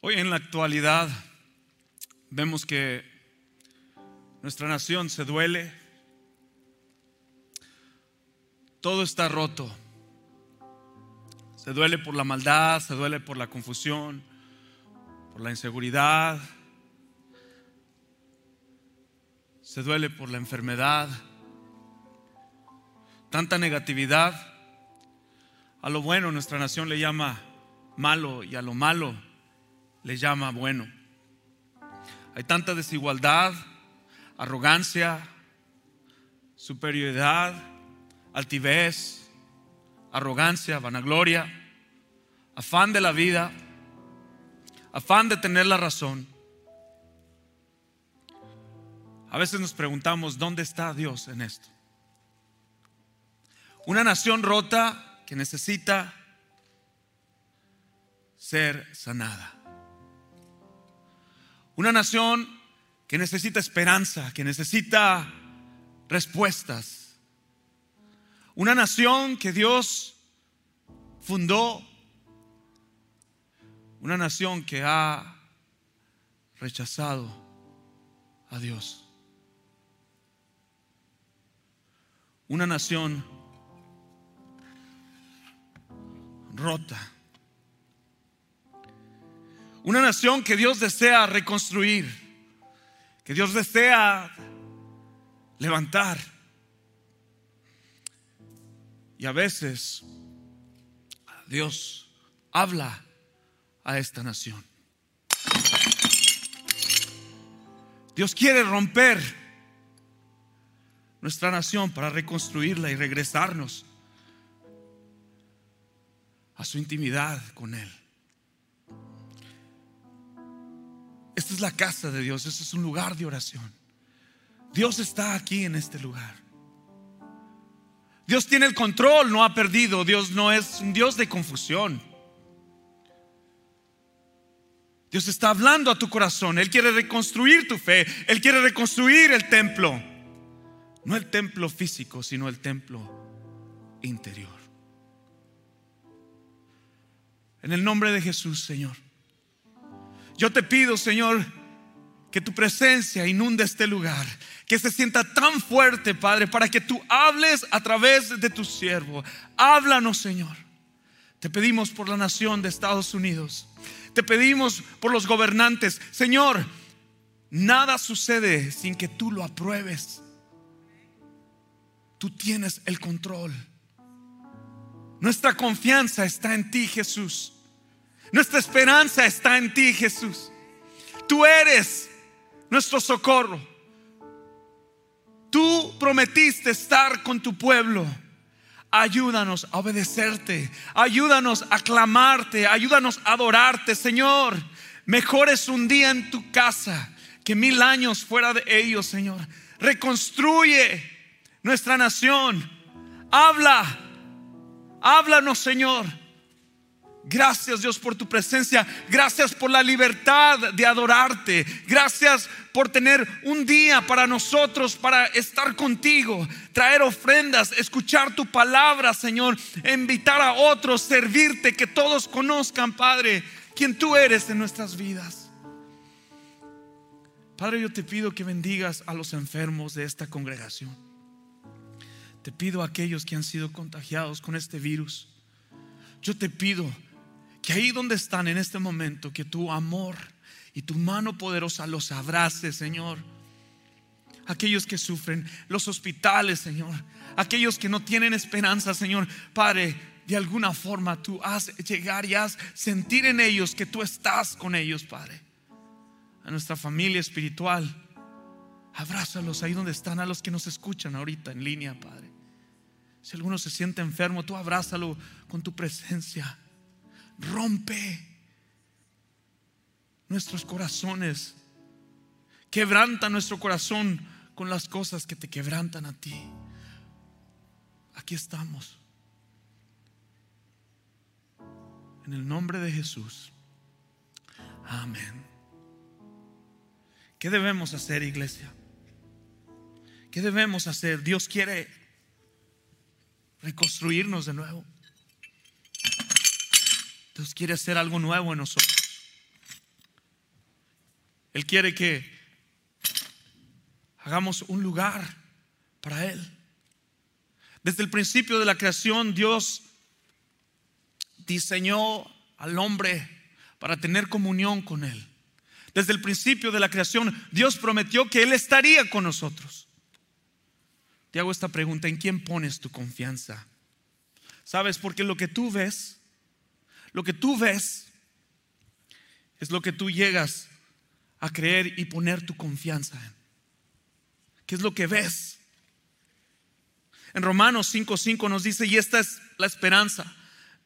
Hoy en la actualidad vemos que nuestra nación se duele, todo está roto, se duele por la maldad, se duele por la confusión, por la inseguridad, se duele por la enfermedad, tanta negatividad. A lo bueno nuestra nación le llama malo y a lo malo le llama bueno. Hay tanta desigualdad, arrogancia, superioridad, altivez, arrogancia, vanagloria, afán de la vida, afán de tener la razón. A veces nos preguntamos, ¿dónde está Dios en esto? Una nación rota que necesita ser sanada. Una nación que necesita esperanza, que necesita respuestas. Una nación que Dios fundó. Una nación que ha rechazado a Dios. Una nación rota. Una nación que Dios desea reconstruir, que Dios desea levantar. Y a veces Dios habla a esta nación. Dios quiere romper nuestra nación para reconstruirla y regresarnos a su intimidad con Él. Esta es la casa de Dios, este es un lugar de oración. Dios está aquí en este lugar. Dios tiene el control, no ha perdido. Dios no es un Dios de confusión. Dios está hablando a tu corazón. Él quiere reconstruir tu fe. Él quiere reconstruir el templo. No el templo físico, sino el templo interior. En el nombre de Jesús, Señor. Yo te pido, Señor, que tu presencia inunde este lugar, que se sienta tan fuerte, Padre, para que tú hables a través de tu siervo. Háblanos, Señor. Te pedimos por la nación de Estados Unidos. Te pedimos por los gobernantes. Señor, nada sucede sin que tú lo apruebes. Tú tienes el control. Nuestra confianza está en ti, Jesús. Nuestra esperanza está en ti, Jesús. Tú eres nuestro socorro. Tú prometiste estar con tu pueblo. Ayúdanos a obedecerte. Ayúdanos a clamarte. Ayúdanos a adorarte, Señor. Mejor es un día en tu casa que mil años fuera de ellos, Señor. Reconstruye nuestra nación. Habla. Háblanos, Señor. Gracias Dios por tu presencia. Gracias por la libertad de adorarte. Gracias por tener un día para nosotros, para estar contigo, traer ofrendas, escuchar tu palabra, Señor, invitar a otros, servirte, que todos conozcan, Padre, quién tú eres en nuestras vidas. Padre, yo te pido que bendigas a los enfermos de esta congregación. Te pido a aquellos que han sido contagiados con este virus. Yo te pido que ahí donde están en este momento, que tu amor y tu mano poderosa los abrace, Señor. Aquellos que sufren, los hospitales, Señor. Aquellos que no tienen esperanza, Señor. Padre, de alguna forma tú haz llegar y haz sentir en ellos que tú estás con ellos, Padre. A nuestra familia espiritual, abrázalos ahí donde están, a los que nos escuchan ahorita en línea, Padre. Si alguno se siente enfermo, tú abrázalo con tu presencia rompe nuestros corazones. Quebranta nuestro corazón con las cosas que te quebrantan a ti. Aquí estamos. En el nombre de Jesús. Amén. ¿Qué debemos hacer, iglesia? ¿Qué debemos hacer? Dios quiere reconstruirnos de nuevo. Dios quiere hacer algo nuevo en nosotros. Él quiere que hagamos un lugar para Él. Desde el principio de la creación, Dios diseñó al hombre para tener comunión con Él. Desde el principio de la creación, Dios prometió que Él estaría con nosotros. Te hago esta pregunta, ¿en quién pones tu confianza? ¿Sabes? Porque lo que tú ves, lo que tú ves, es lo que tú llegas a creer y poner tu confianza en. ¿Qué es lo que ves? En Romanos 5:5 nos dice, y esta es la esperanza,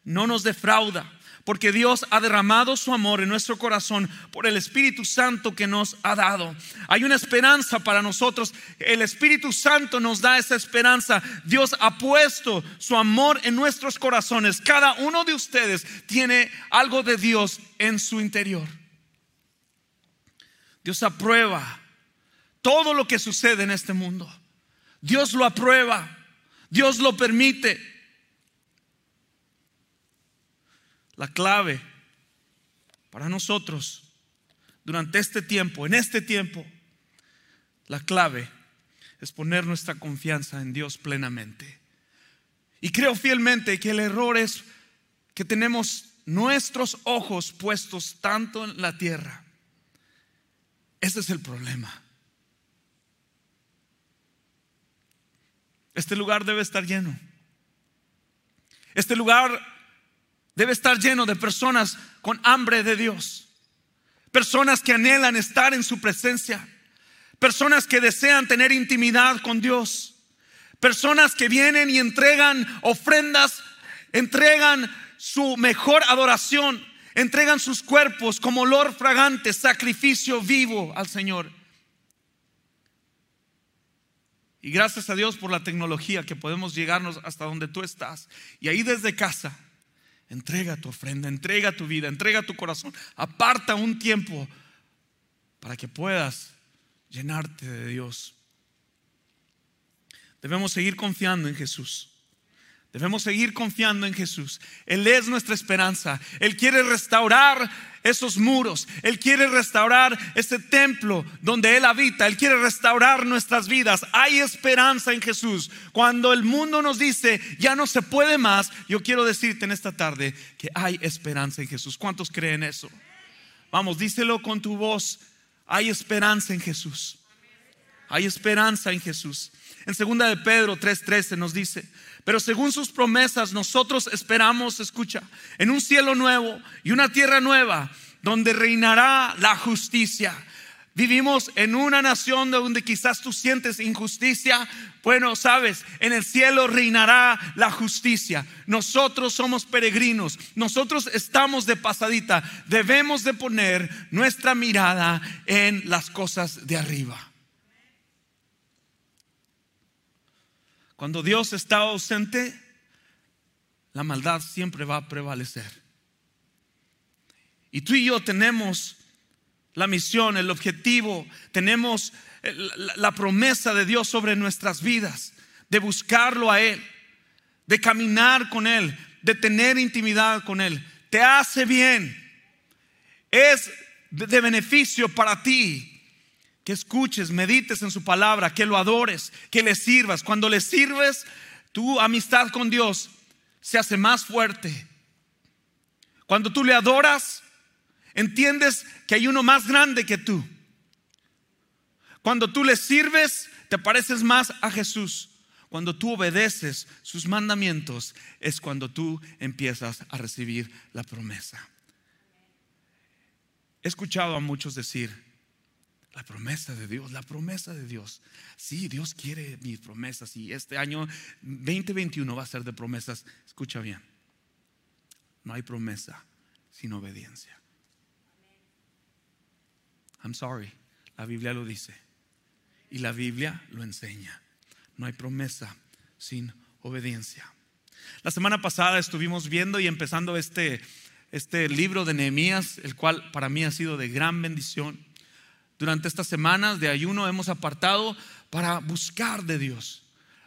no nos defrauda, porque Dios ha derramado su amor en nuestro corazón por el Espíritu Santo que nos ha dado. Hay una esperanza para nosotros. El Espíritu Santo nos da esa esperanza. Dios ha puesto su amor en nuestros corazones. Cada uno de ustedes tiene algo de Dios en su interior. Dios aprueba todo lo que sucede en este mundo. Dios lo aprueba. Dios lo permite. La clave para nosotros durante este tiempo, en este tiempo, la clave es poner nuestra confianza en Dios plenamente. Y creo fielmente que el error es que tenemos nuestros ojos puestos tanto en la tierra. Ese es el problema. Este lugar debe estar lleno. Este lugar Debe estar lleno de personas con hambre de Dios. Personas que anhelan estar en su presencia. Personas que desean tener intimidad con Dios. Personas que vienen y entregan ofrendas, entregan su mejor adoración, entregan sus cuerpos como olor fragante, sacrificio vivo al Señor. Y gracias a Dios por la tecnología que podemos llegarnos hasta donde tú estás. Y ahí desde casa Entrega tu ofrenda, entrega tu vida, entrega tu corazón. Aparta un tiempo para que puedas llenarte de Dios. Debemos seguir confiando en Jesús. Debemos seguir confiando en Jesús. Él es nuestra esperanza. Él quiere restaurar esos muros. Él quiere restaurar ese templo donde Él habita. Él quiere restaurar nuestras vidas. Hay esperanza en Jesús. Cuando el mundo nos dice, ya no se puede más, yo quiero decirte en esta tarde que hay esperanza en Jesús. ¿Cuántos creen eso? Vamos, díselo con tu voz. Hay esperanza en Jesús. Hay esperanza en Jesús. En segunda de Pedro 3:13 nos dice, pero según sus promesas nosotros esperamos, escucha, en un cielo nuevo y una tierra nueva donde reinará la justicia. Vivimos en una nación donde quizás tú sientes injusticia. Bueno, sabes, en el cielo reinará la justicia. Nosotros somos peregrinos, nosotros estamos de pasadita. Debemos de poner nuestra mirada en las cosas de arriba. Cuando Dios está ausente, la maldad siempre va a prevalecer. Y tú y yo tenemos la misión, el objetivo, tenemos la promesa de Dios sobre nuestras vidas, de buscarlo a Él, de caminar con Él, de tener intimidad con Él. Te hace bien, es de beneficio para ti que escuches, medites en su palabra, que lo adores, que le sirvas. Cuando le sirves, tu amistad con Dios se hace más fuerte. Cuando tú le adoras, entiendes que hay uno más grande que tú. Cuando tú le sirves, te pareces más a Jesús. Cuando tú obedeces sus mandamientos, es cuando tú empiezas a recibir la promesa. He escuchado a muchos decir, la promesa de Dios, la promesa de Dios. Sí, Dios quiere mis promesas y este año 2021 va a ser de promesas. Escucha bien, no hay promesa sin obediencia. I'm sorry, la Biblia lo dice y la Biblia lo enseña. No hay promesa sin obediencia. La semana pasada estuvimos viendo y empezando este, este libro de Nehemías, el cual para mí ha sido de gran bendición durante estas semanas de ayuno hemos apartado para buscar de Dios,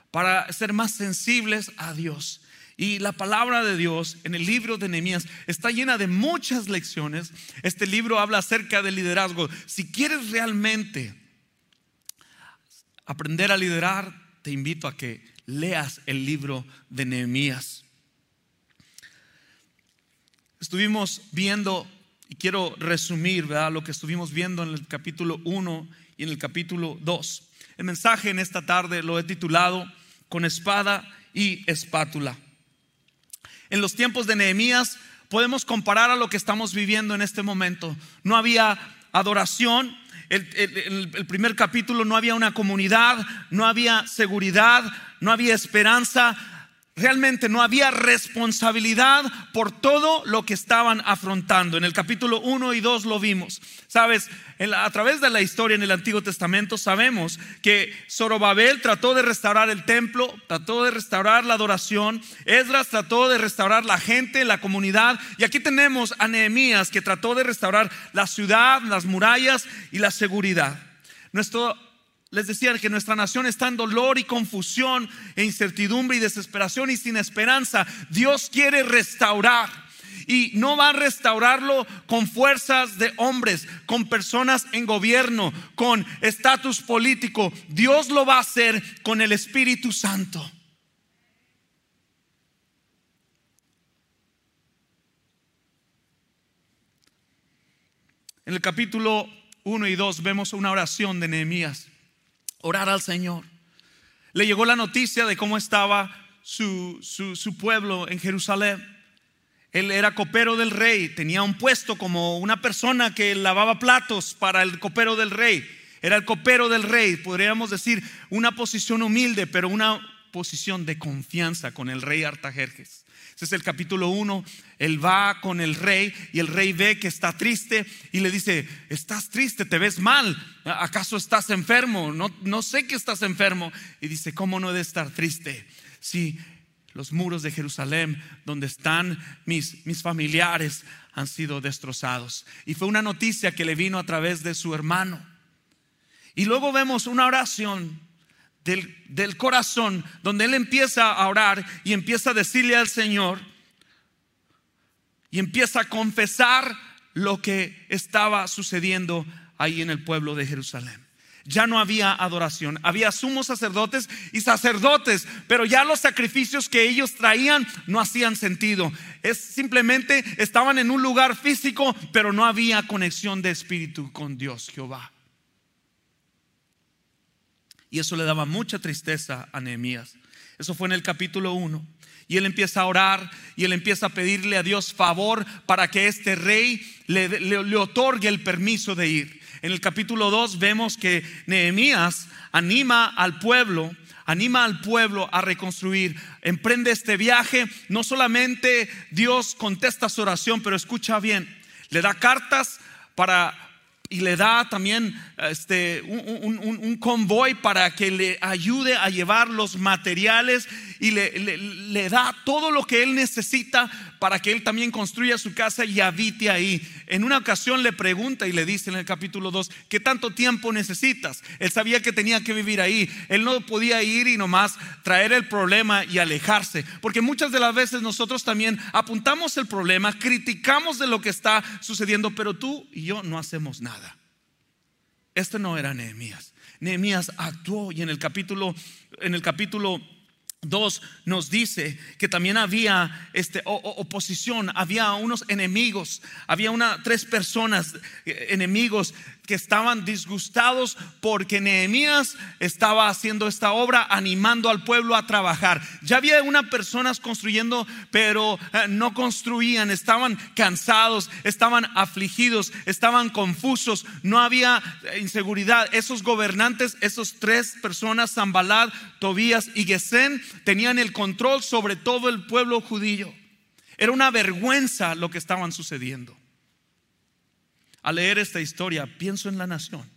para ser más sensibles a Dios. Y la palabra de Dios en el libro de Nehemías está llena de muchas lecciones. Este libro habla acerca del liderazgo. Si quieres realmente aprender a liderar, te invito a que leas el libro de Nehemías. Estuvimos viendo, y quiero resumir ¿verdad? lo que estuvimos viendo en el capítulo 1 y en el capítulo 2. El mensaje en esta tarde lo he titulado Con espada y espátula. En los tiempos de Nehemías podemos comparar a lo que estamos viviendo en este momento. No había adoración. En el, primer capítulo no había una comunidad, no había seguridad, no había esperanza, realmente no había responsabilidad por todo lo que estaban afrontando. En el capítulo 1 y 2 lo vimos. Sabes, a través de la historia en el Antiguo Testamento sabemos que Zorobabel trató de restaurar el templo, trató de restaurar la adoración, Esdras trató de restaurar la gente, la comunidad, y aquí tenemos a Nehemías que trató de restaurar la ciudad, las murallas y la seguridad. Nuestro les decía que nuestra nación está en dolor y confusión e incertidumbre y desesperación y sin esperanza. Dios quiere restaurar y no va a restaurarlo con fuerzas de hombres, con personas en gobierno, con estatus político. Dios lo va a hacer con el Espíritu Santo. En el capítulo 1 y 2 vemos una oración de Nehemías orar al Señor. Le llegó la noticia de cómo estaba su, su, pueblo en Jerusalén. Él era copero del rey, tenía un puesto como una persona que lavaba platos para el copero del rey. Era el copero del rey, podríamos decir una posición humilde, pero una posición de confianza con el rey Artajerjes. Ese es el capítulo 1. Él va con el rey y el rey ve que está triste y le dice, estás triste, te ves mal, ¿acaso estás enfermo? No, no sé que estás enfermo. Y dice, ¿cómo no he de estar triste? Si los muros de Jerusalén, donde están mis, mis familiares, han sido destrozados. Y fue una noticia que le vino a través de su hermano. Y luego vemos una oración del, corazón, donde él empieza a orar y empieza a decirle al Señor y empieza a confesar lo que estaba sucediendo ahí en el pueblo de Jerusalén. Ya no había adoración, había sumos sacerdotes y sacerdotes, pero ya los sacrificios que ellos traían no hacían sentido. Es simplemente estaban en un lugar físico, pero no había conexión de espíritu con Dios Jehová. Y eso le daba mucha tristeza a Nehemías. Eso fue en el capítulo 1. Y él empieza a orar y él empieza a pedirle a Dios favor para que este rey le, le, otorgue el permiso de ir. En el capítulo 2 vemos que Nehemías anima al pueblo, anima al pueblo a reconstruir, emprende este viaje. No solamente Dios contesta su oración, pero escucha bien, le da cartas para y le da también este, un, convoy para que le ayude a llevar los materiales y le, da todo lo que él necesita para que él también construya su casa y habite ahí. En una ocasión le pregunta y le dice en el capítulo 2, ¿qué tanto tiempo necesitas? Él sabía que tenía que vivir ahí. Él no podía ir y nomás traer el problema y alejarse. Porque muchas de las veces nosotros también apuntamos el problema, criticamos de lo que está sucediendo, pero tú y yo no hacemos nada. Este no era Nehemías. Nehemías actuó y en el capítulo, en el capítulo 2 nos dice que también había este, oposición, había unos enemigos, había una, tres personas eh, enemigos que estaban disgustados porque Nehemías estaba haciendo esta obra, animando al pueblo a trabajar. Ya había unas personas construyendo, pero eh, no construían, estaban cansados, estaban afligidos, estaban confusos, no había eh, inseguridad. Esos gobernantes, esos tres personas, Zambalad, Tobías y Gesén, tenían el control sobre todo el pueblo judío. Era una vergüenza lo que estaban sucediendo. Al leer esta historia, pienso en la nación,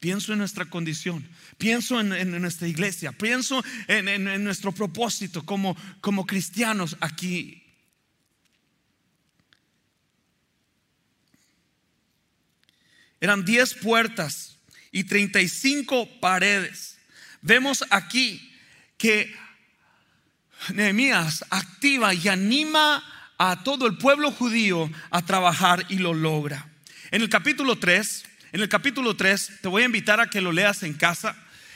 pienso en nuestra condición, pienso en, nuestra iglesia, pienso en, nuestro propósito como, como cristianos aquí. Eran 10 puertas y 35 paredes. Vemos aquí que Nehemías activa y anima a todo el pueblo judío a trabajar y lo logra. En el capítulo 3, en el capítulo 3, te voy a invitar a que lo leas en casa.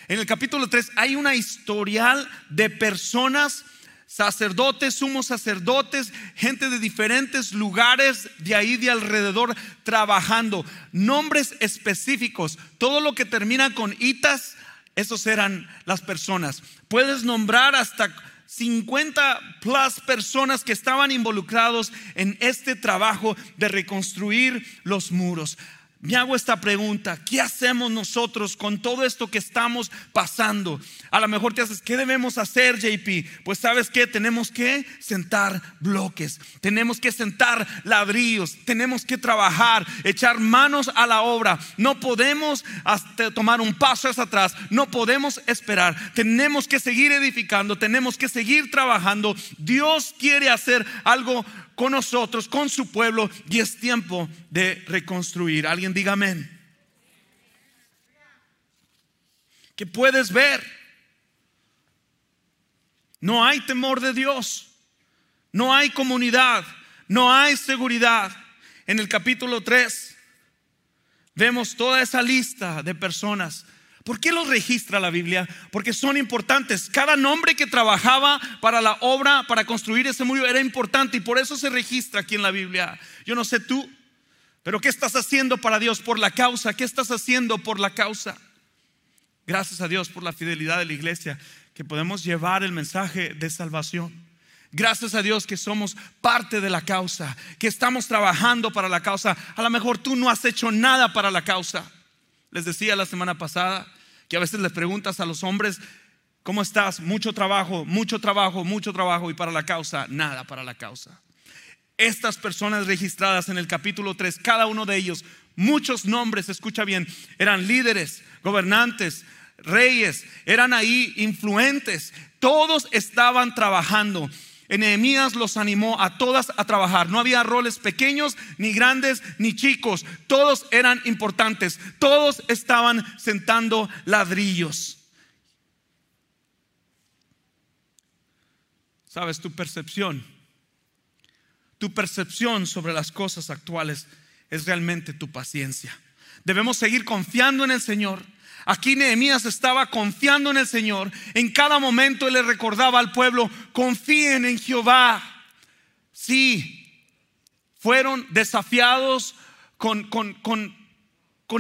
En el capítulo 3 hay una historial de personas, sacerdotes, sumos sacerdotes, gente de diferentes lugares de ahí de alrededor trabajando. Nombres específicos. Todo lo que termina con itas, esos eran las personas. Puedes nombrar hasta 50 plus personas que estaban involucrados en este trabajo de reconstruir los muros me hago esta pregunta, ¿qué hacemos nosotros con todo esto que estamos pasando? A lo mejor te haces, ¿qué debemos hacer, JP? Pues sabes que tenemos que sentar bloques, tenemos que sentar ladrillos, tenemos que trabajar, echar manos a la obra. No podemos tomar un paso hacia atrás, no podemos esperar, tenemos que seguir edificando, tenemos que seguir trabajando. Dios quiere hacer algo con nosotros, con su pueblo, y es tiempo de reconstruir. Alguien diga amén. Que puedes ver. No hay temor de Dios. No hay comunidad. No hay seguridad. En el capítulo 3 vemos toda esa lista de personas ¿Por qué los registra la Biblia? Porque son importantes. Cada nombre que trabajaba para la obra, para construir ese muro, era importante y por eso se registra aquí en la Biblia. Yo no sé tú, pero ¿qué estás haciendo para Dios por la causa? ¿Qué estás haciendo por la causa? Gracias a Dios por la fidelidad de la iglesia, que podemos llevar el mensaje de salvación. Gracias a Dios que somos parte de la causa, que estamos trabajando para la causa. A lo mejor tú no has hecho nada para la causa. Les decía la semana pasada que a veces les preguntas a los hombres, ¿cómo estás? Mucho trabajo, mucho trabajo, mucho trabajo y para la causa, nada para la causa. Estas personas registradas en el capítulo 3, cada uno de ellos, muchos nombres, escucha bien, eran líderes, gobernantes, reyes, eran ahí influentes, todos estaban trabajando. Nehemías los animó a todas a trabajar. No había roles pequeños, ni grandes, ni chicos. Todos eran importantes. Todos estaban sentando ladrillos. Sabes, tu percepción, tu percepción sobre las cosas actuales es realmente tu paciencia. Debemos seguir confiando en el Señor Aquí Nehemías estaba confiando en el Señor. En cada momento él le recordaba al pueblo, confíen en Jehová. Sí, fueron desafiados con, con,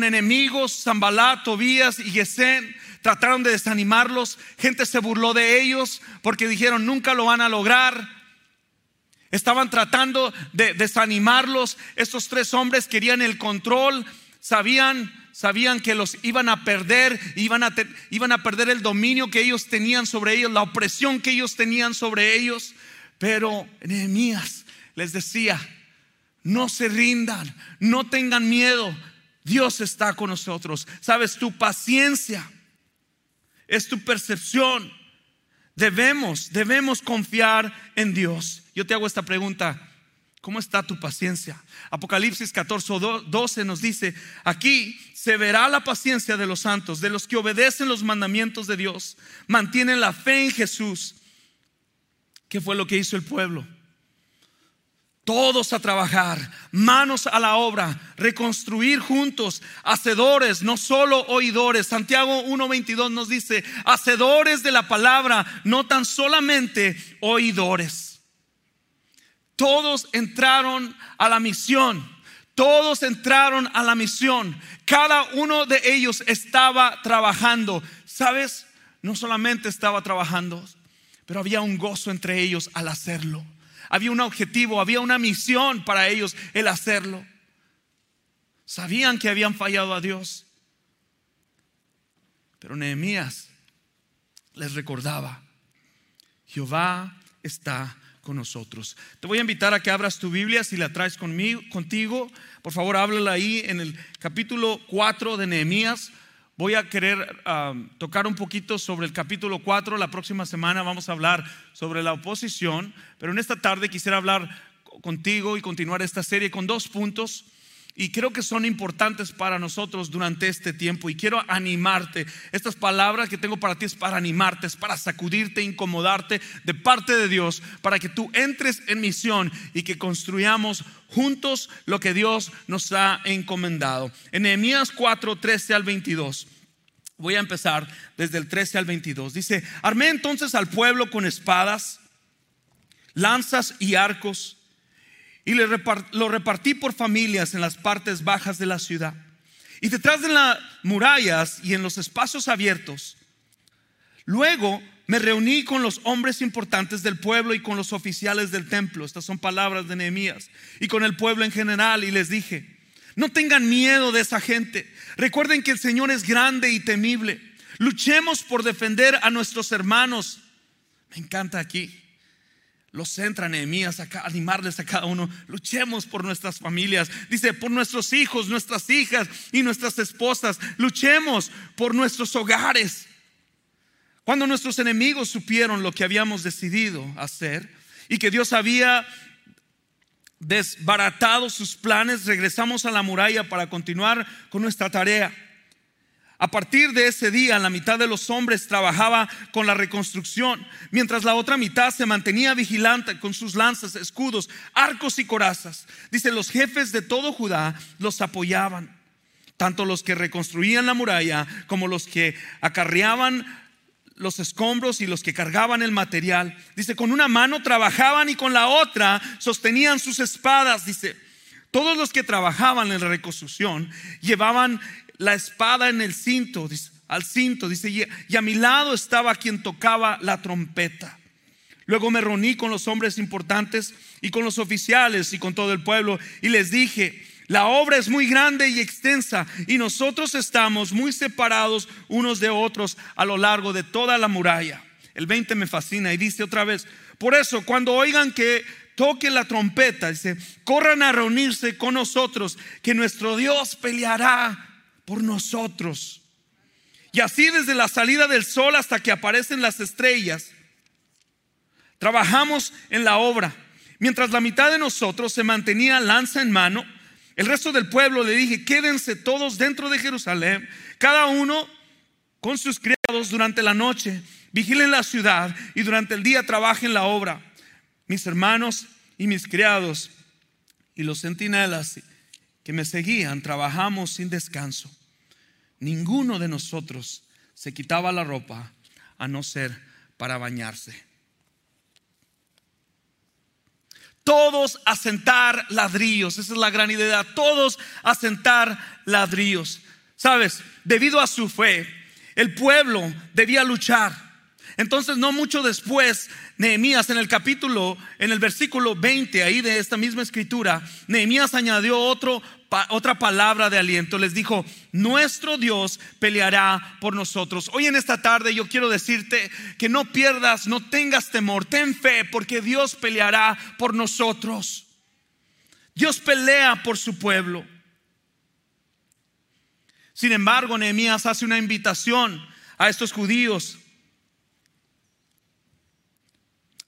enemigos, Zambalá, Tobías y Gesén. Trataron de desanimarlos. Gente se burló de ellos porque dijeron, nunca lo van a lograr. Estaban tratando de desanimarlos. Estos tres hombres querían el control, sabían sabían que los iban a perder, iban a, iban a perder el dominio que ellos tenían sobre ellos, la opresión que ellos tenían sobre ellos. Pero Nehemías les decía, no se rindan, no tengan miedo, Dios está con nosotros. Sabes, tu paciencia es tu percepción. Debemos, debemos confiar en Dios. Yo te hago esta pregunta. ¿Cómo está tu paciencia? Apocalipsis 14, 12 nos dice, aquí se verá la paciencia de los santos, de los que obedecen los mandamientos de Dios, mantienen la fe en Jesús. ¿Qué fue lo que hizo el pueblo? Todos a trabajar, manos a la obra, reconstruir juntos, hacedores, no solo oidores. Santiago 1.22 nos dice, hacedores de la palabra, no tan solamente oidores. Todos entraron a la misión. Todos entraron a la misión. Cada uno de ellos estaba trabajando. ¿Sabes? No solamente estaba trabajando, pero había un gozo entre ellos al hacerlo. Había un objetivo, había una misión para ellos el hacerlo. Sabían que habían fallado a Dios. Pero Nehemías les recordaba, Jehová está con nosotros. Te voy a invitar a que abras tu Biblia si la traes conmigo, contigo. Por favor, háblala ahí en el capítulo 4 de Nehemías. Voy a querer tocar un poquito sobre el capítulo 4. La próxima semana vamos a hablar sobre la oposición, pero en esta tarde quisiera hablar contigo y continuar esta serie con dos puntos. Y creo que son importantes para nosotros durante este tiempo y quiero animarte. Estas palabras que tengo para ti es para animarte, es para sacudirte, incomodarte de parte de Dios, para que tú entres en misión y que construyamos juntos lo que Dios nos ha encomendado. En Nehemías 4, 13 al 22. Voy a empezar desde el 13 al 22. Dice, armé entonces al pueblo con espadas, lanzas y arcos y lo repartí por familias en las partes bajas de la ciudad. Y detrás de las murallas y en los espacios abiertos. Luego me reuní con los hombres importantes del pueblo y con los oficiales del templo. Estas son palabras de Nehemías. Y con el pueblo en general. Y les dije, no tengan miedo de esa gente. Recuerden que el Señor es grande y temible. Luchemos por defender a nuestros hermanos. Me encanta aquí los centra Nehemías a animarles a cada uno. Luchemos por nuestras familias. Dice, por nuestros hijos, nuestras hijas y nuestras esposas. Luchemos por nuestros hogares. Cuando nuestros enemigos supieron lo que habíamos decidido hacer y que Dios había desbaratado sus planes, regresamos a la muralla para continuar con nuestra tarea. A partir de ese día, la mitad de los hombres trabajaba con la reconstrucción, mientras la otra mitad se mantenía vigilante con sus lanzas, escudos, arcos y corazas. Dice, los jefes de todo Judá los apoyaban, tanto los que reconstruían la muralla como los que acarreaban los escombros y los que cargaban el material. Dice, con una mano trabajaban y con la otra sostenían sus espadas. Dice, todos los que trabajaban en la reconstrucción llevaban la espada en el cinto, al cinto, dice, y a mi lado estaba quien tocaba la trompeta. Luego me reuní con los hombres importantes y con los oficiales y con todo el pueblo y les dije, la obra es muy grande y extensa y nosotros estamos muy separados unos de otros a lo largo de toda la muralla. El 20 me fascina y dice otra vez, por eso cuando oigan que toque la trompeta, dice, corran a reunirse con nosotros, que nuestro Dios peleará por nosotros. Y así desde la salida del sol hasta que aparecen las estrellas, trabajamos en la obra. Mientras la mitad de nosotros se mantenía lanza en mano, el resto del pueblo le dije, quédense todos dentro de Jerusalén, cada uno con sus criados durante la noche, vigilen la ciudad y durante el día trabajen la obra. Mis hermanos y mis criados y los centinelas que me seguían, trabajamos sin descanso. Ninguno de nosotros se quitaba la ropa a no ser para bañarse. Todos a sentar ladrillos, esa es la gran idea, todos a sentar ladrillos. Sabes, debido a su fe, el pueblo debía luchar. Entonces, no mucho después, Nehemías en el capítulo, en el versículo 20 ahí de esta misma escritura, Nehemías añadió otro, otra palabra de aliento. Les dijo, nuestro Dios peleará por nosotros. Hoy en esta tarde yo quiero decirte que no pierdas, no tengas temor, ten fe, porque Dios peleará por nosotros. Dios pelea por su pueblo. Sin embargo, Nehemías hace una invitación a estos judíos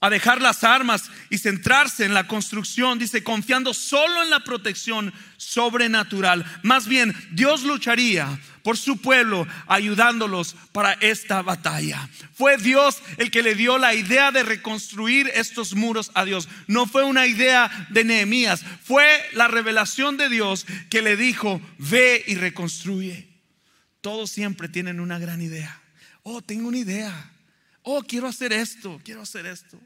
a dejar las armas y centrarse en la construcción, dice, confiando solo en la protección sobrenatural. Más bien, Dios lucharía por su pueblo, ayudándolos para esta batalla. Fue Dios el que le dio la idea de reconstruir estos muros a Dios. No fue una idea de Nehemías, fue la revelación de Dios que le dijo, ve y reconstruye. Todos siempre tienen una gran idea. Oh, tengo una idea. Oh, quiero hacer esto, quiero hacer esto.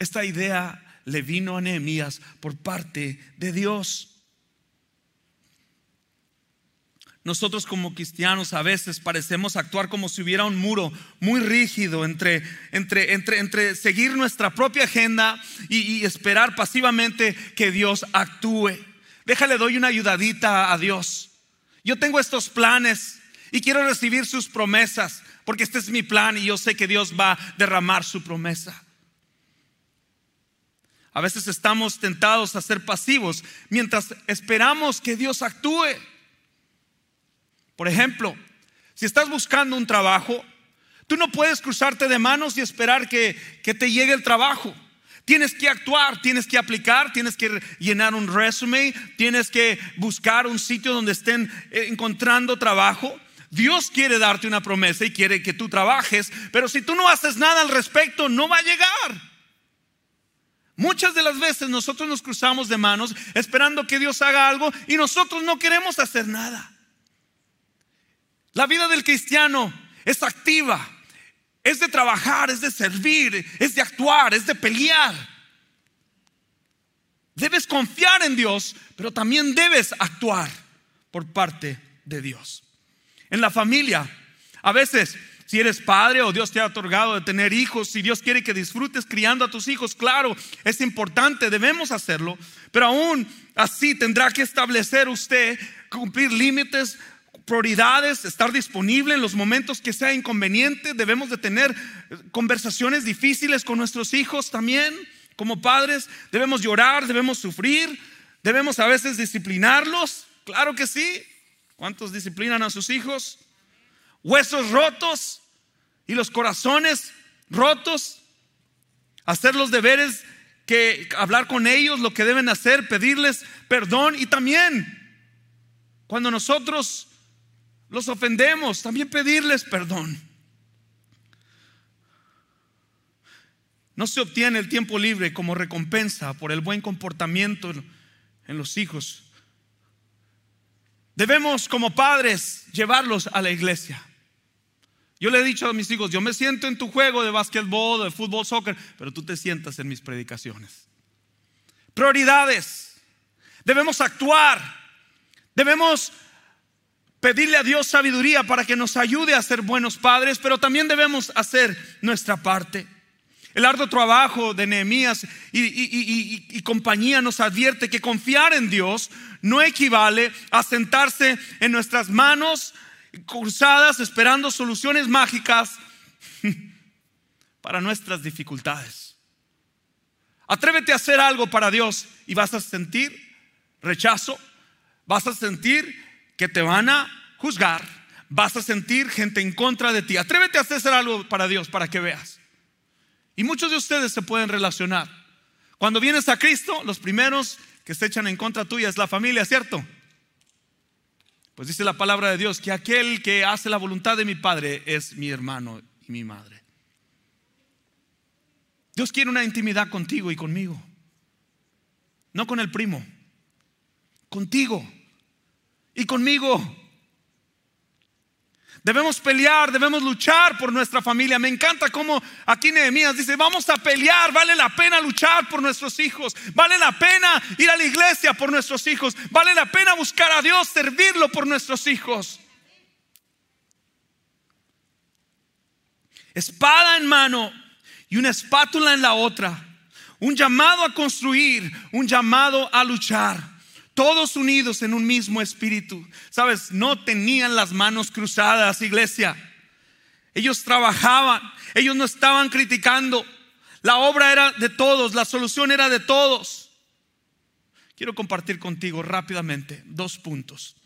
Esta idea le vino a Nehemías por parte de Dios. Nosotros como cristianos a veces parecemos actuar como si hubiera un muro muy rígido entre, entre, entre, entre seguir nuestra propia agenda y, y esperar pasivamente que Dios actúe. Déjale, doy una ayudadita a Dios. Yo tengo estos planes y quiero recibir sus promesas, porque este es mi plan y yo sé que Dios va a derramar su promesa. A veces estamos tentados a ser pasivos mientras esperamos que Dios actúe. Por ejemplo, si estás buscando un trabajo, tú no puedes cruzarte de manos y esperar que, te llegue el trabajo. Tienes que actuar, tienes que aplicar, tienes que llenar un resumen, tienes que buscar un sitio donde estén eh, encontrando trabajo. Dios quiere darte una promesa y quiere que tú trabajes, pero si tú no haces nada al respecto, no va a llegar. Muchas de las veces nosotros nos cruzamos de manos esperando que Dios haga algo y nosotros no queremos hacer nada. La vida del cristiano es activa, es de trabajar, es de servir, es de actuar, es de pelear. Debes confiar en Dios, pero también debes actuar por parte de Dios. En la familia, a veces, si eres padre o Dios te ha otorgado de tener hijos, si Dios quiere que disfrutes criando a tus hijos, claro, es importante, debemos hacerlo, pero aún así tendrá que establecer usted, cumplir límites, prioridades, estar disponible en los momentos que sea inconveniente. Debemos de tener conversaciones difíciles con nuestros hijos también. Como padres debemos llorar, debemos sufrir, debemos a veces disciplinarlos. Claro que sí. ¿Cuántos disciplinan a sus hijos? Huesos rotos y los corazones rotos. Hacer los deberes que hablar con ellos, lo que deben hacer, pedirles perdón y también cuando nosotros los ofendemos, también pedirles perdón. No se obtiene el tiempo libre como recompensa por el buen comportamiento en los hijos. Debemos como padres llevarlos a la iglesia. Yo le he dicho a mis hijos, yo me siento en tu juego de básquetbol, de fútbol, soccer, pero tú te sientas en mis predicaciones. Prioridades. Debemos actuar. Debemos pedirle a Dios sabiduría para que nos ayude a ser buenos padres, pero también debemos hacer nuestra parte. El arduo trabajo de Nehemías y, compañía nos advierte que confiar en Dios no equivale a sentarse en nuestras manos cruzadas esperando soluciones mágicas para nuestras dificultades. Atrévete a hacer algo para Dios y vas a sentir rechazo, vas a sentir que te van a juzgar, vas a sentir gente en contra de ti. Atrévete a hacer algo para Dios para que veas. Y muchos de ustedes se pueden relacionar. Cuando vienes a Cristo, los primeros que se echan en contra tuya es la familia, ¿cierto? Pues dice la palabra de Dios que aquel que hace la voluntad de mi Padre es mi hermano y mi madre. Dios quiere una intimidad contigo y conmigo. No con el primo, contigo y conmigo. Debemos pelear, debemos luchar por nuestra familia. Me encanta cómo aquí Nehemías dice, vamos a pelear, vale la pena luchar por nuestros hijos, vale la pena ir a la iglesia por nuestros hijos, vale la pena buscar a Dios, servirlo por nuestros hijos. Espada en mano y una espátula en la otra. Un llamado a construir, un llamado a luchar todos unidos en un mismo espíritu. Sabes, no tenían las manos cruzadas, iglesia. Ellos trabajaban, ellos no estaban criticando. La obra era de todos, la solución era de todos. Quiero compartir contigo rápidamente dos puntos.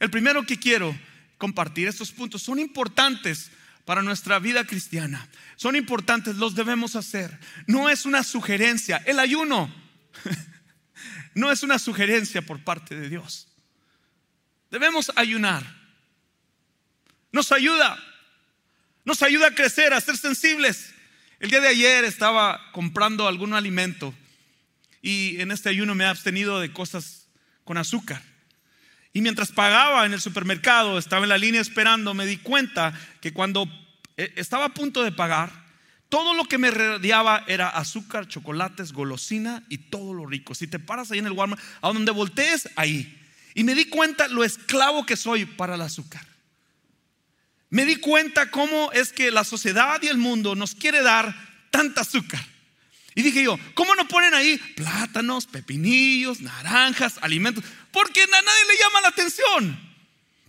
El primero que quiero compartir, estos puntos son importantes para nuestra vida cristiana. Son importantes, los debemos hacer. No es una sugerencia. El ayuno no es una sugerencia por parte de Dios. Debemos ayunar. Nos ayuda. Nos ayuda a crecer, a ser sensibles. El día de ayer estaba comprando algún alimento y en este ayuno me he abstenido de cosas con azúcar. Y mientras pagaba en el supermercado, estaba en la línea esperando, me di cuenta que cuando eh, estaba a punto de pagar, todo lo que me rodeaba era azúcar, chocolates, golosina y todo lo rico. Si te paras ahí en el Walmart, a donde voltees, ahí. Y me di cuenta lo esclavo que soy para el azúcar. Me di cuenta cómo es que la sociedad y el mundo nos quiere dar tanta azúcar. Y dije yo, ¿cómo no ponen ahí plátanos, pepinillos, naranjas, alimentos? Porque a nadie le llama la atención.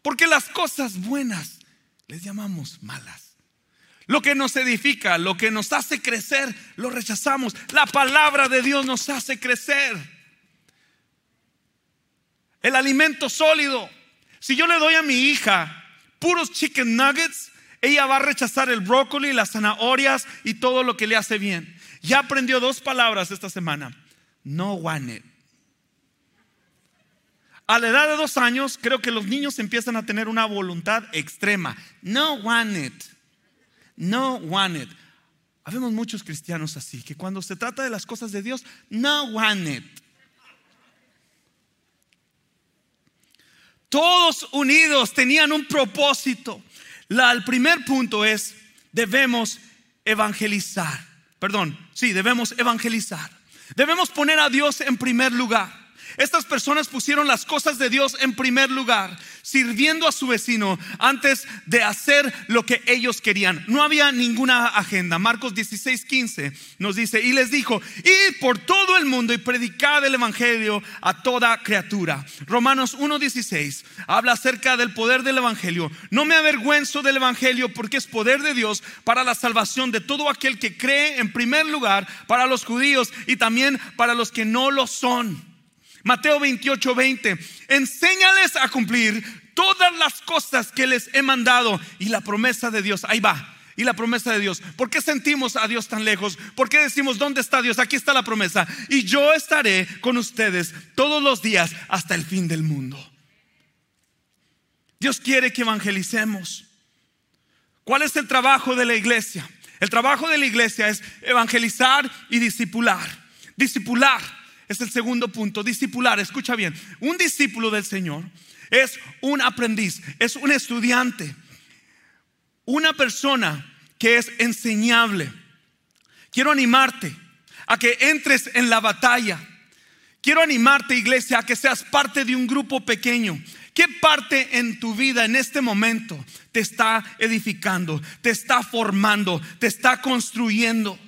Porque las cosas buenas les llamamos malas. Lo que nos edifica, lo que nos hace crecer, lo rechazamos. La palabra de Dios nos hace crecer. El alimento sólido. Si yo le doy a mi hija puros chicken nuggets, ella va a rechazar el brócoli, las zanahorias y todo lo que le hace bien. ya aprendió dos palabras esta semana. No want it. A la edad de dos años, creo que los niños empiezan a tener una voluntad extrema. No want it. No want it. Habemos muchos cristianos así, que cuando se trata de las cosas de Dios, no want it. Todos unidos tenían un propósito. el primer punto es, debemos evangelizar. Perdón, sí, debemos evangelizar. Debemos poner a Dios en primer lugar. Estas personas pusieron las cosas de Dios en primer lugar, sirviendo a su vecino antes de hacer lo que ellos querían. No había ninguna agenda. Marcos 16, 15 nos dice, y les dijo, id por todo el mundo y predicad el Evangelio a toda criatura. Romanos 1, 16 habla acerca del poder del Evangelio. No me avergüenzo del Evangelio porque es poder de Dios para la salvación de todo aquel que cree en primer lugar para los judíos y también para los que no lo son. Mateo 28, 20. Enséñales a cumplir todas las cosas que les he mandado. Y la promesa de Dios, ahí va. Y la promesa de Dios. ¿Por qué sentimos a Dios tan lejos? ¿Por qué decimos, ¿dónde está Dios? Aquí está la promesa. Y yo estaré con ustedes todos los días hasta el fin del mundo. Dios quiere que evangelicemos. ¿Cuál es el trabajo de la iglesia? El trabajo de la iglesia es evangelizar y discipular. Discipular es el segundo punto, discipular. Escucha bien, un discípulo del Señor es un aprendiz, es un estudiante, una persona que es enseñable. Quiero animarte a que entres en la batalla. Quiero animarte, iglesia, a que seas parte de un grupo pequeño. ¿Qué parte en tu vida en este momento te está edificando, te está formando, te está construyendo?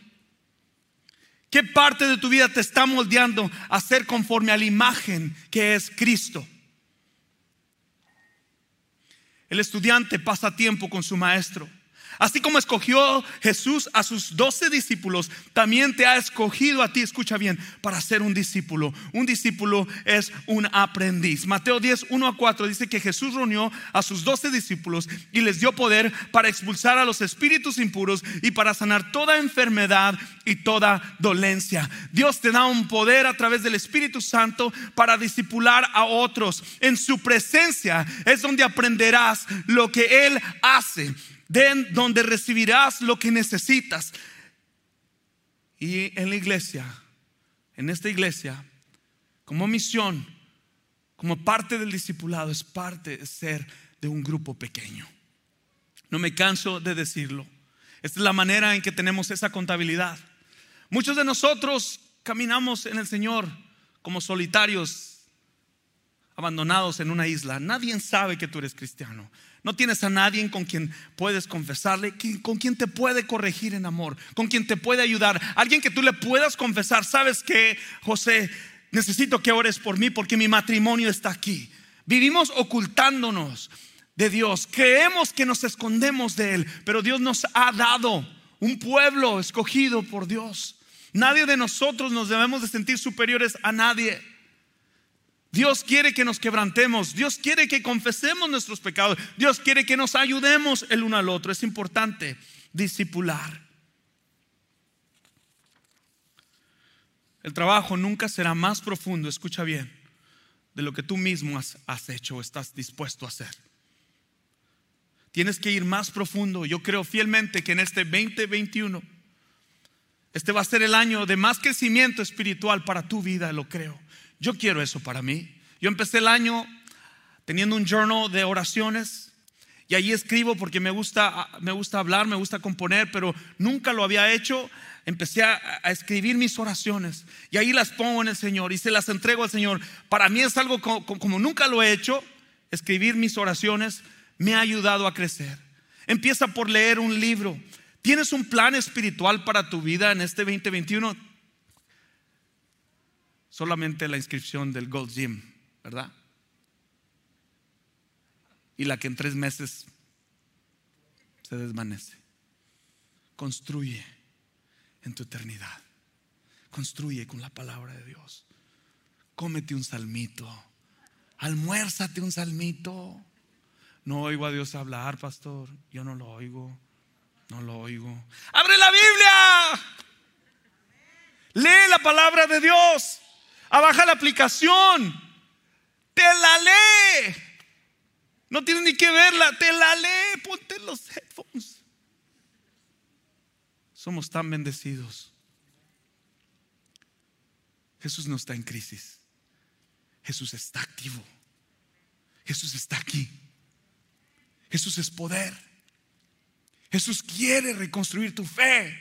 ¿Qué parte de tu vida te está moldeando a ser conforme a la imagen que es Cristo? El estudiante pasa tiempo con su maestro. Así como escogió Jesús a sus doce discípulos, también te ha escogido a ti, escucha bien, para ser un discípulo. Un discípulo es un aprendiz. Mateo 10, 1 a 4 dice que Jesús reunió a sus doce discípulos y les dio poder para expulsar a los espíritus impuros y para sanar toda enfermedad y toda dolencia. Dios te da un poder a través del Espíritu Santo para discipular a otros. En su presencia es donde aprenderás lo que Él hace donde recibirás lo que necesitas. Y en la iglesia, en esta iglesia, como misión, como parte del discipulado, es parte de ser de un grupo pequeño. No me canso de decirlo. Esta es la manera en que tenemos esa contabilidad. Muchos de nosotros caminamos en el Señor como solitarios, abandonados en una isla. Nadie sabe que tú eres cristiano. No tienes a nadie con quien puedes confesarle, con quien te puede corregir en amor, con quien te puede ayudar. Alguien que tú le puedas confesar. ¿Sabes que, José? Necesito que ores por mí porque mi matrimonio está aquí. Vivimos ocultándonos de Dios. Creemos que nos escondemos de Él, pero Dios nos ha dado un pueblo escogido por Dios. Nadie de nosotros nos debemos de sentir superiores a nadie. Dios quiere que nos quebrantemos, Dios quiere que confesemos nuestros pecados, Dios quiere que nos ayudemos el uno al otro. Es importante discipular. El trabajo nunca será más profundo, escucha bien, de lo que tú mismo has, has hecho o estás dispuesto a hacer. Tienes que ir más profundo. Yo creo fielmente que en este 2021, este va a ser el año de más crecimiento espiritual para tu vida, lo creo. Yo quiero eso para mí. Yo empecé el año teniendo un journal de oraciones y ahí escribo porque me gusta, me gusta hablar, me gusta componer, pero nunca lo había hecho. Empecé a, escribir mis oraciones y ahí las pongo en el Señor y se las entrego al Señor. Para mí es algo como, como nunca lo he hecho. Escribir mis oraciones me ha ayudado a crecer. Empieza por leer un libro. ¿Tienes un plan espiritual para tu vida en este 2021? Solamente la inscripción del Gold Gym, ¿verdad? Y la que en tres meses se desvanece. Construye en tu eternidad. Construye con la palabra de Dios. Cómete un salmito. Almuérzate un salmito. No oigo a Dios hablar, pastor. Yo no lo oigo. No lo oigo. ¡Abre la Biblia! Lee la palabra de Dios. Abaja la aplicación. Te la lee. No tienes ni que verla. Te la lee. Ponte los headphones. Somos tan bendecidos. Jesús no está en crisis. Jesús está activo. Jesús está aquí. Jesús es poder. Jesús quiere reconstruir tu fe.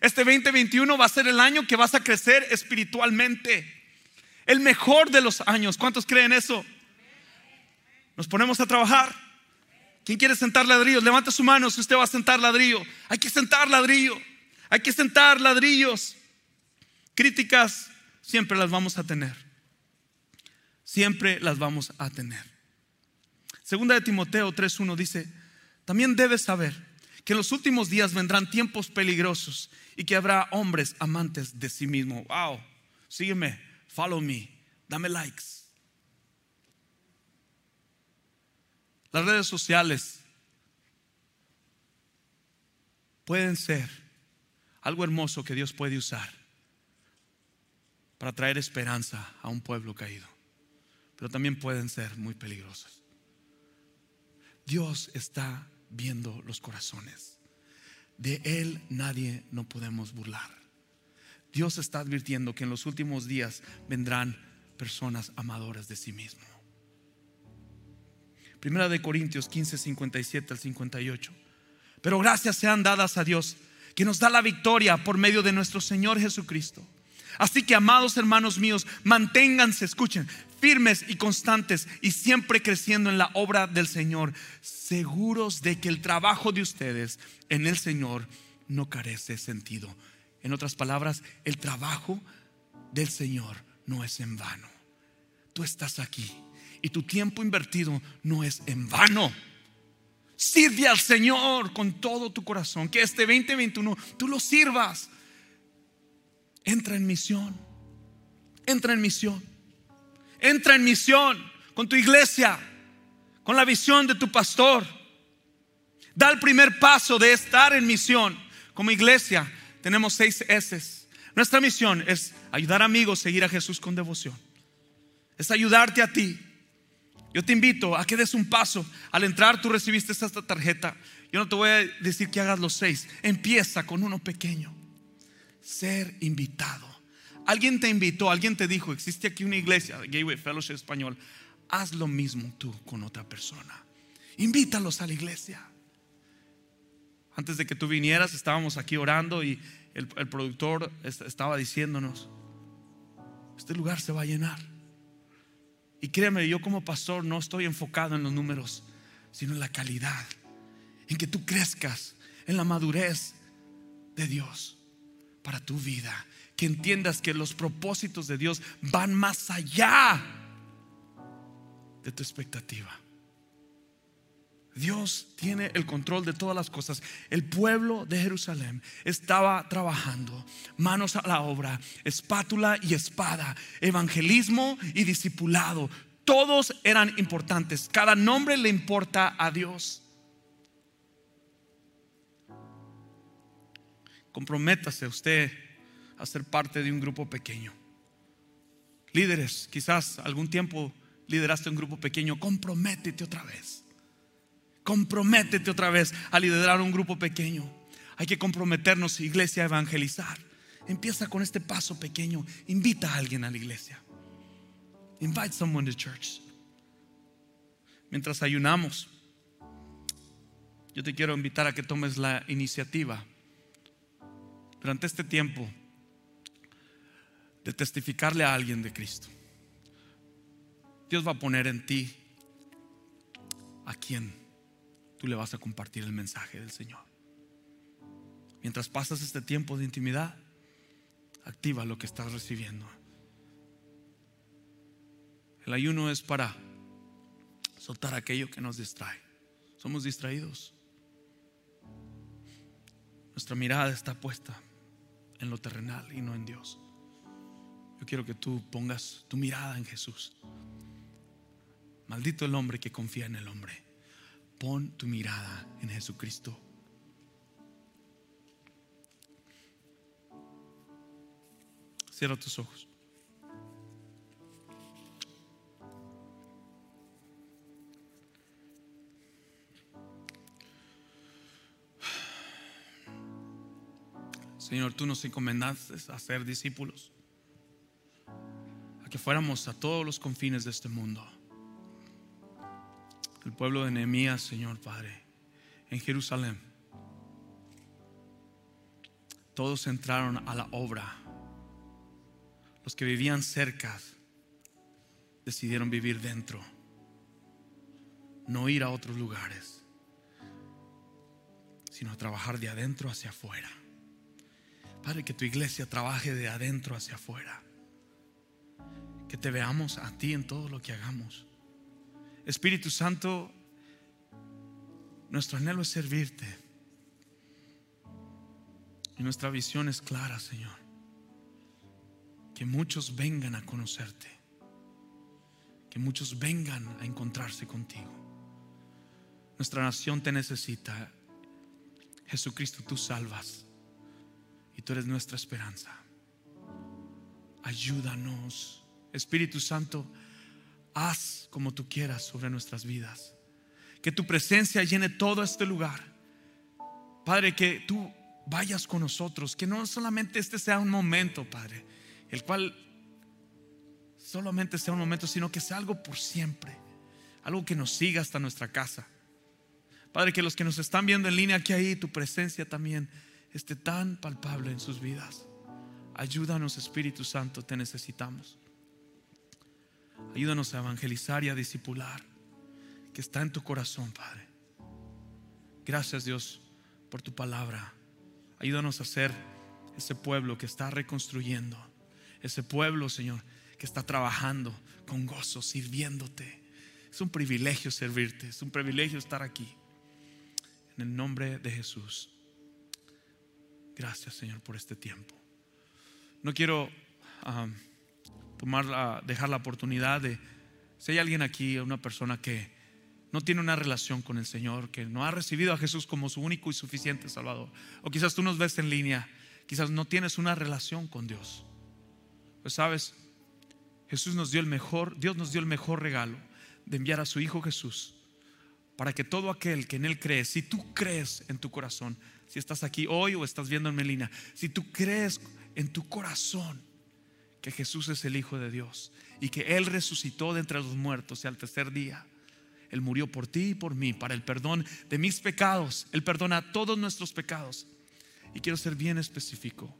Este 2021 va a ser el año que vas a crecer espiritualmente. El mejor de los años. ¿Cuántos creen eso? Nos ponemos a trabajar. ¿Quién quiere sentar ladrillos? Levanta su mano si usted va a sentar ladrillo. Hay que sentar ladrillo. Hay que sentar ladrillos. Críticas siempre las vamos a tener. Siempre las vamos a tener. Segunda de Timoteo 3.1 dice, también debes saber que en los últimos días vendrán tiempos peligrosos y que habrá hombres amantes de sí mismos. Wow, sígueme, follow me, dame likes. Las redes sociales pueden ser algo hermoso que Dios puede usar para traer esperanza a un pueblo caído, pero también pueden ser muy peligrosas. Dios está viendo los corazones. De Él nadie no podemos burlar. Dios está advirtiendo que en los últimos días vendrán personas amadoras de sí mismo. Primera de Corintios 15, 57 al 58. Pero gracias sean dadas a Dios que nos da la victoria por medio de nuestro Señor Jesucristo. Así que, amados hermanos míos, manténganse, escuchen, firmes y constantes y siempre creciendo en la obra del Señor, seguros de que el trabajo de ustedes en el Señor no carece sentido. En otras palabras, el trabajo del Señor no es en vano. Tú estás aquí y tu tiempo invertido no es en vano. Sirve al Señor con todo tu corazón. Que este 2021 tú lo sirvas. Entra en misión. Entra en misión. Entra en misión con tu iglesia, con la visión de tu pastor. Da el primer paso de estar en misión. Como iglesia tenemos seis S. Nuestra misión es ayudar a amigos a seguir a Jesús con devoción. Es ayudarte a ti. Yo te invito a que des un paso. Al entrar tú recibiste esta tarjeta. Yo no te voy a decir que hagas los seis. Empieza con uno pequeño. Ser invitado. Alguien te invitó, alguien te dijo, existe aquí una iglesia, Gateway Fellowship Español, haz lo mismo tú con otra persona. Invítalos a la iglesia. Antes de que tú vinieras, estábamos aquí orando y el, el productor estaba diciéndonos, este lugar se va a llenar. Y créeme, yo como pastor no estoy enfocado en los números, sino en la calidad, en que tú crezcas, en la madurez de Dios para tu vida que entiendas que los propósitos de Dios van más allá de tu expectativa. Dios tiene el control de todas las cosas. El pueblo de Jerusalén estaba trabajando, manos a la obra, espátula y espada, evangelismo y discipulado. Todos eran importantes. Cada nombre le importa a Dios. Comprométase usted a ser parte de un grupo pequeño. Líderes, quizás algún tiempo lideraste un grupo pequeño, comprométete otra vez. Comprométete otra vez a liderar un grupo pequeño. Hay que comprometernos, iglesia, a evangelizar. Empieza con este paso pequeño. Invita a alguien a la iglesia. Invite someone to church. Mientras ayunamos, yo te quiero invitar a que tomes la iniciativa durante este tiempo de testificarle a alguien de Cristo. Dios va a poner en ti a quien tú le vas a compartir el mensaje del Señor. Mientras pasas este tiempo de intimidad, activa lo que estás recibiendo. El ayuno es para soltar aquello que nos distrae. Somos distraídos. Nuestra mirada está puesta en lo terrenal y no en Dios. Yo quiero que tú pongas tu mirada en Jesús. Maldito el hombre que confía en el hombre. Pon tu mirada en Jesucristo. Cierra tus ojos. Señor, tú nos encomendaste a ser discípulos, a que fuéramos a todos los confines de este mundo. El pueblo de Nehemías, Señor Padre, en Jerusalén, todos entraron a la obra. Los que vivían cerca decidieron vivir dentro, no ir a otros lugares, sino trabajar de adentro hacia afuera. Padre, que tu iglesia trabaje de adentro hacia afuera. Que te veamos a ti en todo lo que hagamos. Espíritu Santo, nuestro anhelo es servirte. Y nuestra visión es clara, Señor. Que muchos vengan a conocerte. Que muchos vengan a encontrarse contigo. Nuestra nación te necesita. Jesucristo, tú salvas y tú eres nuestra esperanza. Ayúdanos, Espíritu Santo, haz como tú quieras sobre nuestras vidas. Que tu presencia llene todo este lugar. Padre, que tú vayas con nosotros, que no solamente este sea un momento, Padre, el cual solamente sea un momento, sino que sea algo por siempre, algo que nos siga hasta nuestra casa. Padre, que los que nos están viendo en línea aquí ahí, tu presencia también esté tan palpable en sus vidas. Ayúdanos, Espíritu Santo, te necesitamos. Ayúdanos a evangelizar y a discipular, que está en tu corazón, Padre. Gracias, Dios, por tu palabra. Ayúdanos a ser ese pueblo que está reconstruyendo, ese pueblo, Señor, que está trabajando con gozo, sirviéndote. Es un privilegio servirte, es un privilegio estar aquí. En el nombre de Jesús. Gracias, Señor, por este tiempo. No quiero tomar dejar la oportunidad de, si hay alguien aquí, una persona que no tiene una relación con el Señor, que no ha recibido a Jesús como su único y suficiente Salvador, o quizás tú nos ves en línea, quizás no tienes una relación con Dios. Pues sabes, Jesús nos dio el mejor, Dios nos dio el mejor regalo de enviar a su Hijo Jesús para que todo aquel que en Él cree, si tú crees en tu corazón, si estás aquí hoy o estás viendo en Melina, si tú crees en tu corazón que Jesús es el Hijo de Dios y que Él resucitó de entre los muertos y al tercer día, Él murió por ti y por mí para el perdón de mis pecados, Él perdona todos nuestros pecados. Y quiero ser bien específico.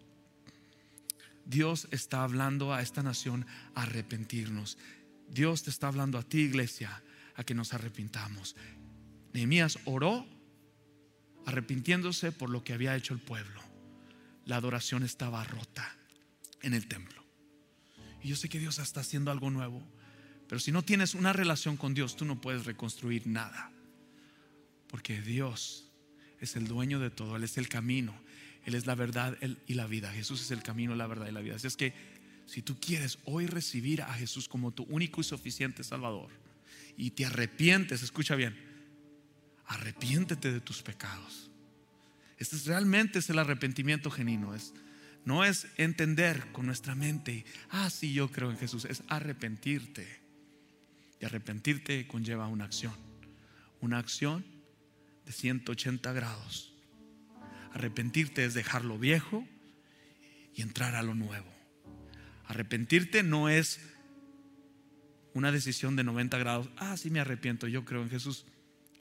Dios está hablando a esta nación a arrepentirnos. Dios te está hablando a ti, iglesia, a que nos arrepintamos. Nehemías oró arrepintiéndose por lo que había hecho el pueblo. La adoración estaba rota en el templo. Y yo sé que Dios está haciendo algo nuevo, pero si no tienes una relación con Dios, tú no puedes reconstruir nada. Porque Dios es el dueño de todo, Él es el camino, Él es la verdad y la vida. Jesús es el camino, la verdad y la vida. Así es que si tú quieres hoy recibir a Jesús como tu único y suficiente Salvador y te arrepientes, escucha bien, arrepiéntete de tus pecados. Este es, realmente es el arrepentimiento genuino. Es, no es entender con nuestra mente, ah, sí, yo creo en Jesús, es arrepentirte. Y arrepentirte conlleva una acción. Una acción de 180 grados. Arrepentirte es dejar lo viejo y entrar a lo nuevo. Arrepentirte no es una decisión de 90 grados. Ah, sí me arrepiento, yo creo en Jesús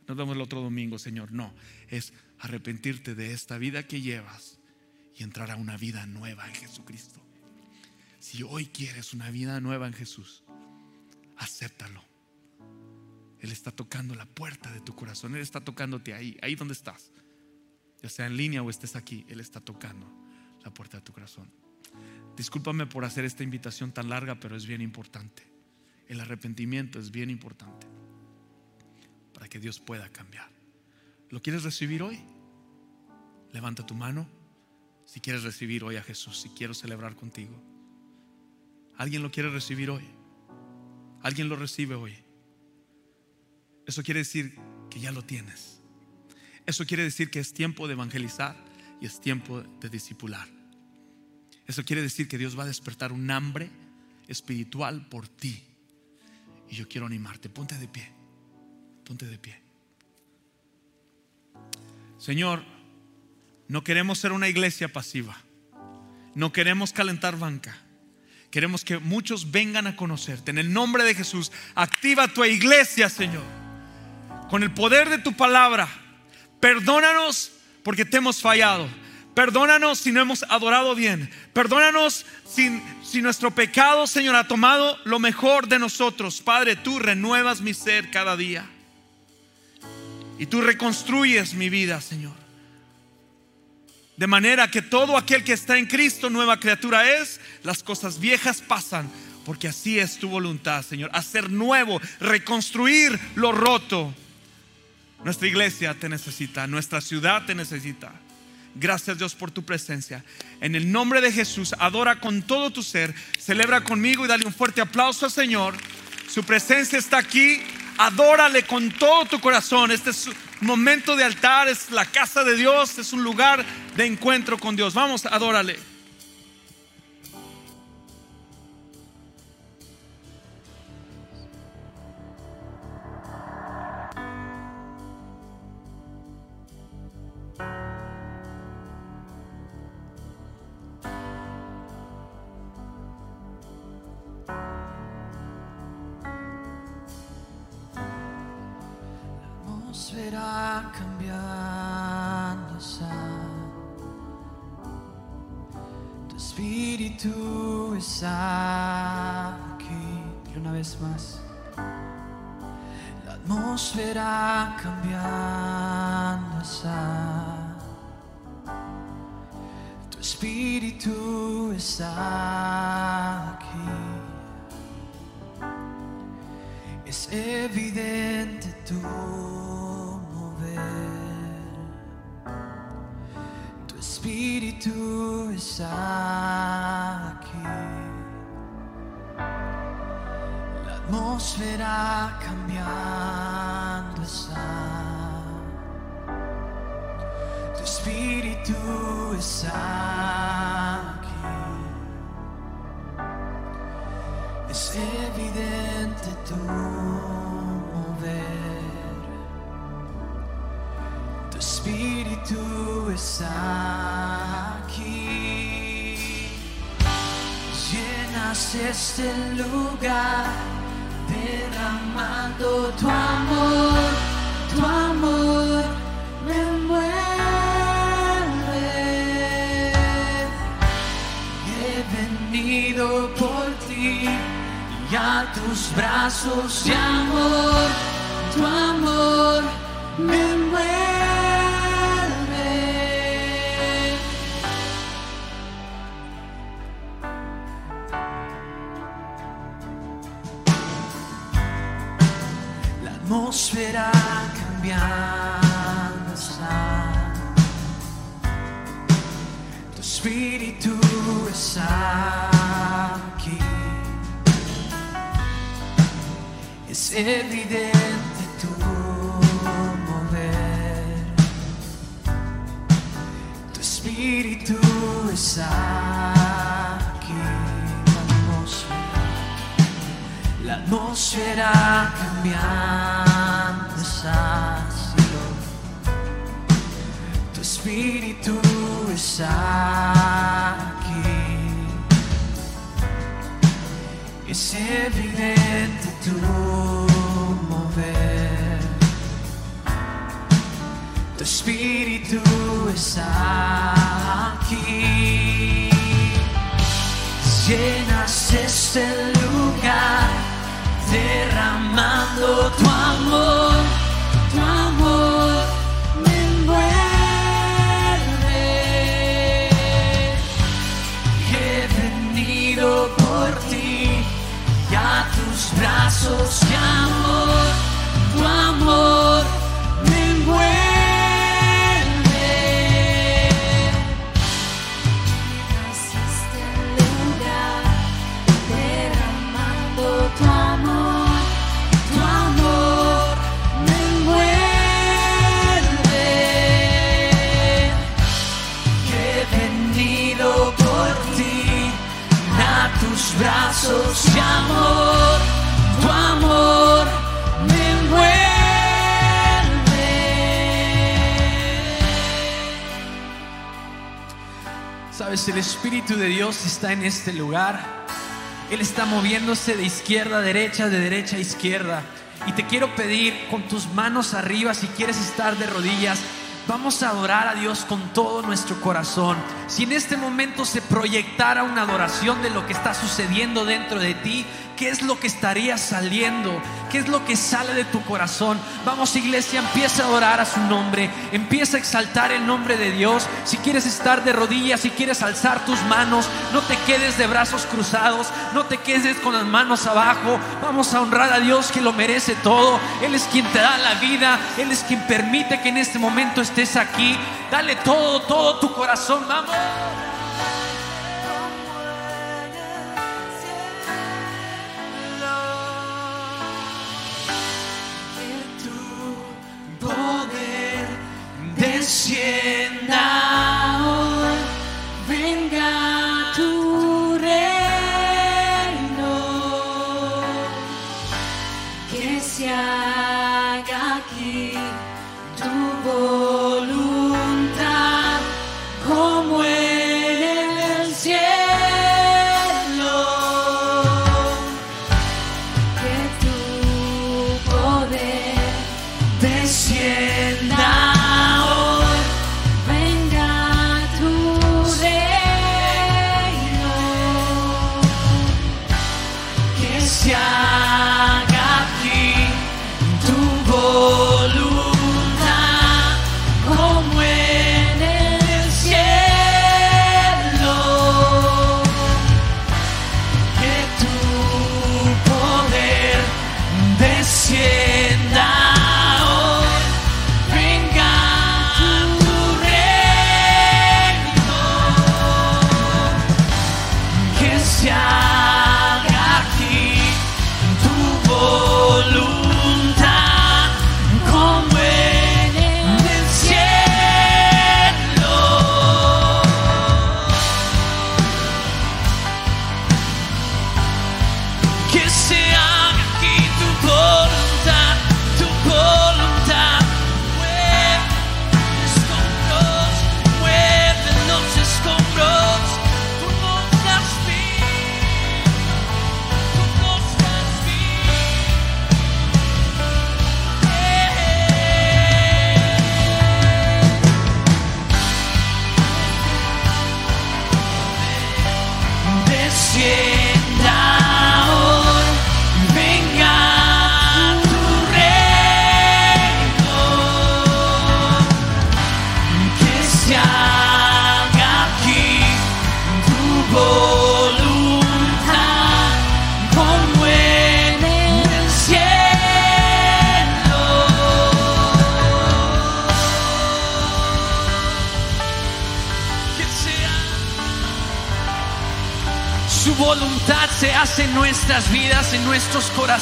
nos vemos el otro domingo, Señor. No, es arrepentirte de esta vida que llevas y entrar a una vida nueva en Jesucristo. Si hoy quieres una vida nueva en Jesús, acéptalo. Él está tocando la puerta de tu corazón. Él está tocándote ahí, ahí donde estás. Ya sea en línea o estés aquí, Él está tocando la puerta de tu corazón. Discúlpame por hacer esta invitación tan larga, pero es bien importante. El arrepentimiento es bien importante para que Dios pueda cambiar. ¿Lo quieres recibir hoy? Levanta tu mano si quieres recibir hoy a Jesús, si quiero celebrar contigo. ¿Alguien lo quiere recibir hoy? ¿Alguien lo recibe hoy? Eso quiere decir que ya lo tienes. Eso quiere decir que es tiempo de evangelizar y es tiempo de discipular. Eso quiere decir que Dios va a despertar un hambre espiritual por ti. Y yo quiero animarte. Ponte de pie. Ponte de pie. Señor, no queremos ser una iglesia pasiva. No queremos calentar banca. Queremos que muchos vengan a conocerte. En el nombre de Jesús, activa tu iglesia, Señor. Con el poder de tu palabra. Perdónanos porque te hemos fallado. Perdónanos si no hemos adorado bien. Perdónanos si, si, nuestro pecado, Señor, ha tomado lo mejor de nosotros. Padre, tú renuevas mi ser cada día. Y tú reconstruyes mi vida, Señor. De manera que todo aquel que está en Cristo, nueva criatura es, las cosas viejas pasan, porque así es tu voluntad, Señor. Hacer nuevo, reconstruir lo roto. Nuestra iglesia te necesita, nuestra ciudad te necesita. Gracias Dios por tu presencia. En el nombre de Jesús, adora con todo tu ser, celebra conmigo y dale un fuerte aplauso al Señor. Su presencia está aquí. Adórale con todo tu corazón. Este es momento de altar, es la casa de Dios, es un lugar de encuentro con Dios. Vamos, adórale. Atmósfera cambiando está. Tu Espíritu está aquí. Es evidente tu mover. Tu Espíritu está este lugar, derramando tu amor, tu amor me envuelve. He venido por ti y a tus brazos de amor, tu amor me envuelve. Cambiando está. Tu espíritu está aquí. Es evidente tu mover. Tu espíritu está la atmósfera cambiando sido espíritu está aquí. Es evidente tu mover. Tu espíritu está aquí. Llenas este lugar derramando tu amor, tu amor tus brazos de amor, tu amor El Espíritu de Dios está en este lugar. Él está moviéndose de izquierda a derecha, de derecha a izquierda. Y te quiero pedir con tus manos arriba, si quieres estar de rodillas, vamos a adorar a Dios con todo nuestro corazón. Si en este momento se proyectara una adoración de lo que está sucediendo dentro de ti, ¿qué es lo que estaría saliendo? ¿Qué es lo que sale de tu corazón? Vamos iglesia, empieza a adorar a su nombre, empieza a exaltar el nombre de Dios. Si quieres estar de rodillas, si quieres alzar tus manos, no te quedes de brazos cruzados, no te quedes con las manos abajo. Vamos a honrar a Dios que lo merece todo. Él es quien te da la vida, Él es quien permite que en este momento estés aquí. Dale todo, todo tu corazón, vamos. this year.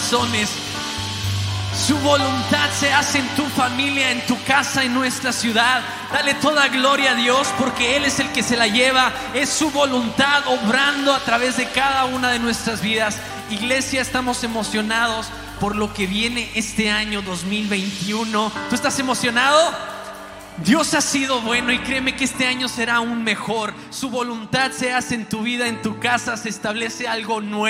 Su voluntad se hace en tu familia, en tu casa, en nuestra ciudad. Dale toda gloria a Dios porque Él es el que se la lleva. Es su voluntad obrando a través de cada una de nuestras vidas. Iglesia, estamos emocionados por lo que viene este año 2021. ¿Tú estás emocionado? Dios ha sido bueno y créeme que este año será aún mejor. Su voluntad se hace en tu vida, en tu casa, se establece algo nuevo.